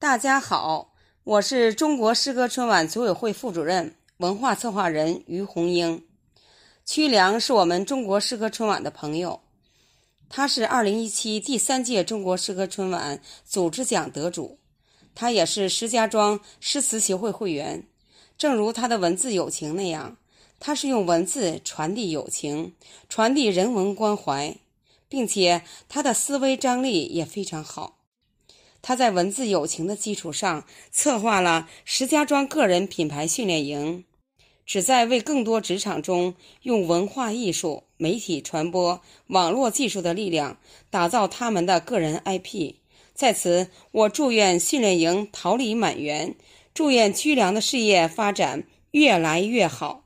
大家好，我是中国诗歌春晚组委会副主任、文化策划人于红英。曲良是我们中国诗歌春晚的朋友，他是2017第三届中国诗歌春晚组织奖得主，他也是石家庄诗词协会会员。正如他的文字友情那样，他是用文字传递友情，传递人文关怀，并且他的思维张力也非常好。他在文字友情的基础上，策划了石家庄个人品牌训练营，旨在为更多职场中用文化艺术、媒体传播、网络技术的力量，打造他们的个人 IP。在此，我祝愿训练营桃李满园，祝愿居良的事业发展越来越好。